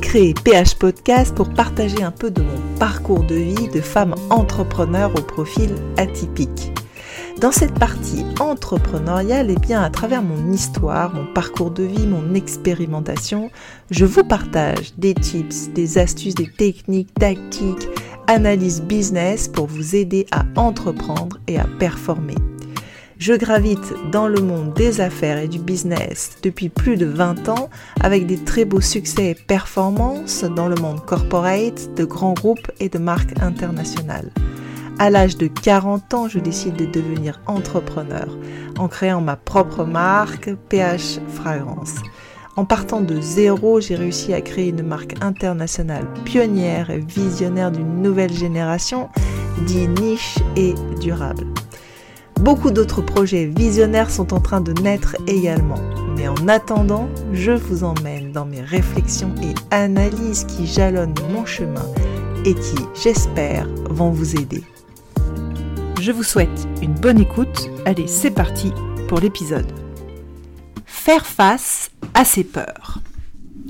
créé PH Podcast pour partager un peu de mon parcours de vie de femme entrepreneur au profil atypique. Dans cette partie entrepreneuriale, et eh bien à travers mon histoire, mon parcours de vie, mon expérimentation, je vous partage des tips, des astuces, des techniques, tactiques, analyse business pour vous aider à entreprendre et à performer. Je gravite dans le monde des affaires et du business depuis plus de 20 ans avec des très beaux succès et performances dans le monde corporate, de grands groupes et de marques internationales. À l'âge de 40 ans, je décide de devenir entrepreneur en créant ma propre marque PH Fragrance. En partant de zéro, j'ai réussi à créer une marque internationale pionnière et visionnaire d'une nouvelle génération, dit niche et durable. Beaucoup d'autres projets visionnaires sont en train de naître également. Mais en attendant, je vous emmène dans mes réflexions et analyses qui jalonnent mon chemin et qui, j'espère, vont vous aider. Je vous souhaite une bonne écoute. Allez, c'est parti pour l'épisode. Faire face à ses peurs.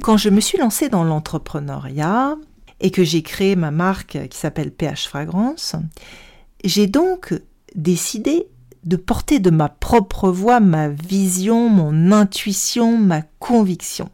Quand je me suis lancée dans l'entrepreneuriat et que j'ai créé ma marque qui s'appelle PH Fragrance, j'ai donc décidé de porter de ma propre voix ma vision, mon intuition, ma conviction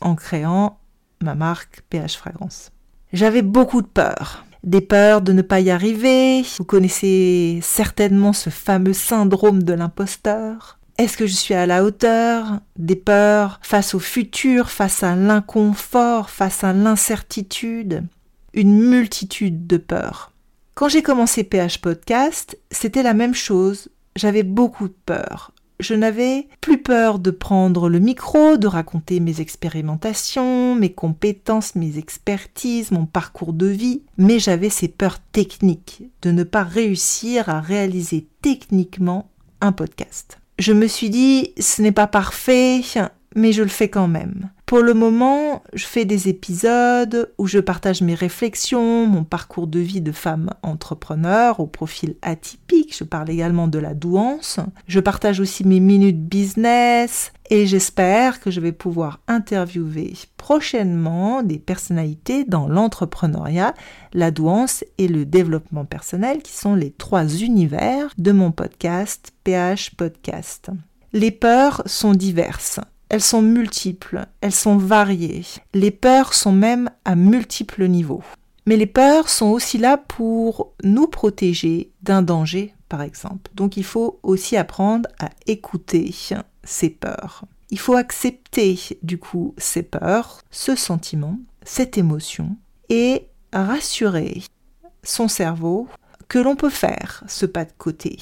en créant ma marque PH Fragrance. J'avais beaucoup de peur des peurs de ne pas y arriver. Vous connaissez certainement ce fameux syndrome de l'imposteur. Est-ce que je suis à la hauteur Des peurs face au futur, face à l'inconfort, face à l'incertitude? Une multitude de peurs. Quand j'ai commencé PH Podcast, c'était la même chose. J'avais beaucoup peur je n'avais plus peur de prendre le micro, de raconter mes expérimentations, mes compétences, mes expertises, mon parcours de vie, mais j'avais ces peurs techniques de ne pas réussir à réaliser techniquement un podcast. Je me suis dit, ce n'est pas parfait, mais je le fais quand même. Pour le moment, je fais des épisodes où je partage mes réflexions, mon parcours de vie de femme entrepreneur au profil atypique. Je parle également de la douance. Je partage aussi mes minutes business et j'espère que je vais pouvoir interviewer prochainement des personnalités dans l'entrepreneuriat, la douance et le développement personnel qui sont les trois univers de mon podcast PH Podcast. Les peurs sont diverses. Elles sont multiples, elles sont variées. Les peurs sont même à multiples niveaux. Mais les peurs sont aussi là pour nous protéger d'un danger, par exemple. Donc il faut aussi apprendre à écouter ces peurs. Il faut accepter du coup ces peurs, ce sentiment, cette émotion, et rassurer son cerveau que l'on peut faire ce pas de côté,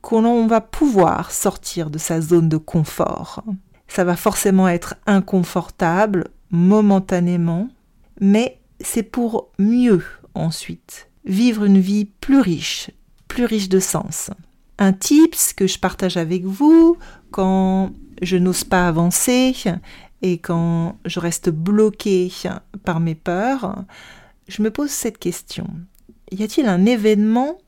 qu'on va pouvoir sortir de sa zone de confort, ça va forcément être inconfortable momentanément, mais c'est pour mieux ensuite vivre une vie plus riche, plus riche de sens. Un tips que je partage avec vous quand je n'ose pas avancer et quand je reste bloqué par mes peurs, je me pose cette question. Y a-t-il un événement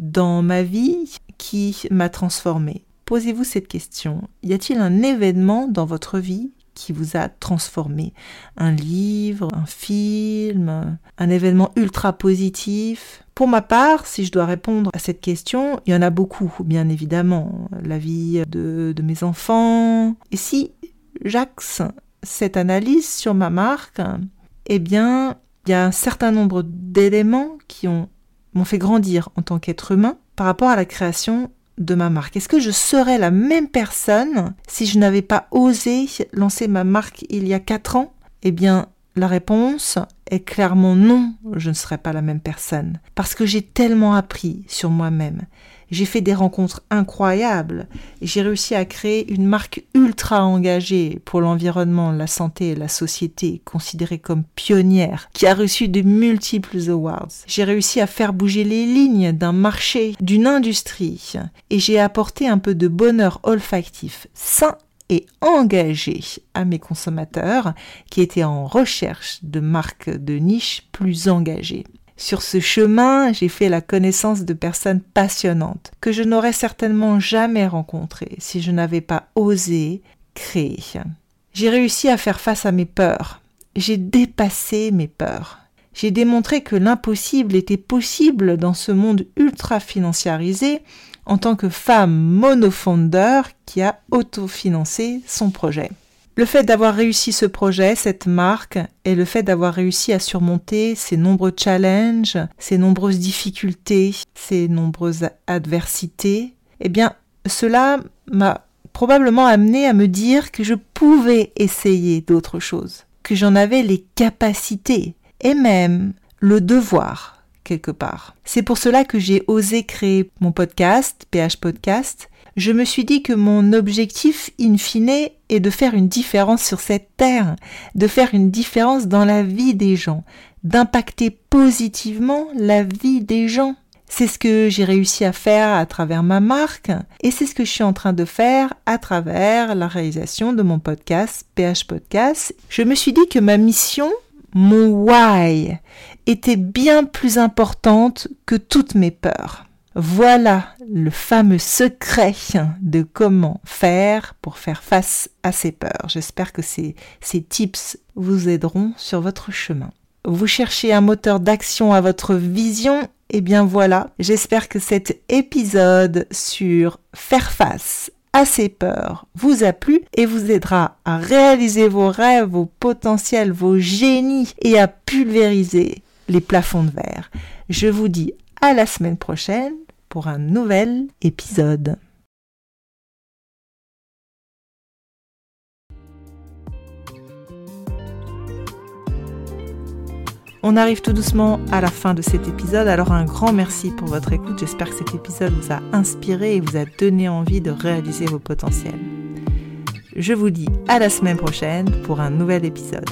dans ma vie qui m'a transformé Posez-vous cette question. Y a-t-il un événement dans votre vie qui vous a transformé? Un livre, un film, un événement ultra positif? Pour ma part, si je dois répondre à cette question, il y en a beaucoup, bien évidemment. La vie de, mes enfants. Et si j'axe cette analyse sur ma marque, eh bien, il y a un certain nombre d'éléments qui ont m'ont fait grandir en tant qu'être humain par rapport à la création de ma marque. Est-ce que je serais la même personne si je n'avais pas osé lancer ma marque il y a 4 ans? Eh bien, la réponse est clairement non, je ne serais pas la même personne. Parce que j'ai tellement appris sur moi-même. J'ai fait des rencontres incroyables j'ai réussi à créer une marque ultra engagée pour l'environnement, la santé et la société, considérée comme pionnière, qui a reçu de multiples awards. J'ai réussi à faire bouger les lignes d'un marché, d'une industrie et j'ai apporté un peu de bonheur olfactif sain et engagé à mes consommateurs qui étaient en recherche de marques de niche plus engagées. Sur ce chemin, j'ai fait la connaissance de personnes passionnantes que je n'aurais certainement jamais rencontrées si je n'avais pas osé créer. J'ai réussi à faire face à mes peurs. j'ai dépassé mes peurs. J'ai démontré que l'impossible était possible dans ce monde ultra financiarisé en tant que femme monofondeur qui a autofinancé son projet. Le fait d'avoir réussi ce projet, cette marque, et le fait d'avoir réussi à surmonter ces nombreux challenges, ces nombreuses difficultés, ces nombreuses adversités, eh bien, cela m'a probablement amené à me dire que je pouvais essayer d'autres choses, que j'en avais les capacités et même le devoir quelque part. C'est pour cela que j'ai osé créer mon podcast, PH Podcast. Je me suis dit que mon objectif in fine est de faire une différence sur cette terre, de faire une différence dans la vie des gens, d'impacter positivement la vie des gens. C'est ce que j'ai réussi à faire à travers ma marque et c'est ce que je suis en train de faire à travers la réalisation de mon podcast PH Podcast. Je me suis dit que ma mission, mon why, était bien plus importante que toutes mes peurs. Voilà le fameux secret de comment faire pour faire face à ces peurs. J'espère que ces, ces tips vous aideront sur votre chemin. Vous cherchez un moteur d'action à votre vision? Eh bien voilà, j'espère que cet épisode sur faire face ces peurs vous a plu et vous aidera à réaliser vos rêves, vos potentiels, vos génies et à pulvériser les plafonds de verre. Je vous dis à la semaine prochaine pour un nouvel épisode. On arrive tout doucement à la fin de cet épisode, alors un grand merci pour votre écoute. J'espère que cet épisode vous a inspiré et vous a donné envie de réaliser vos potentiels. Je vous dis à la semaine prochaine pour un nouvel épisode.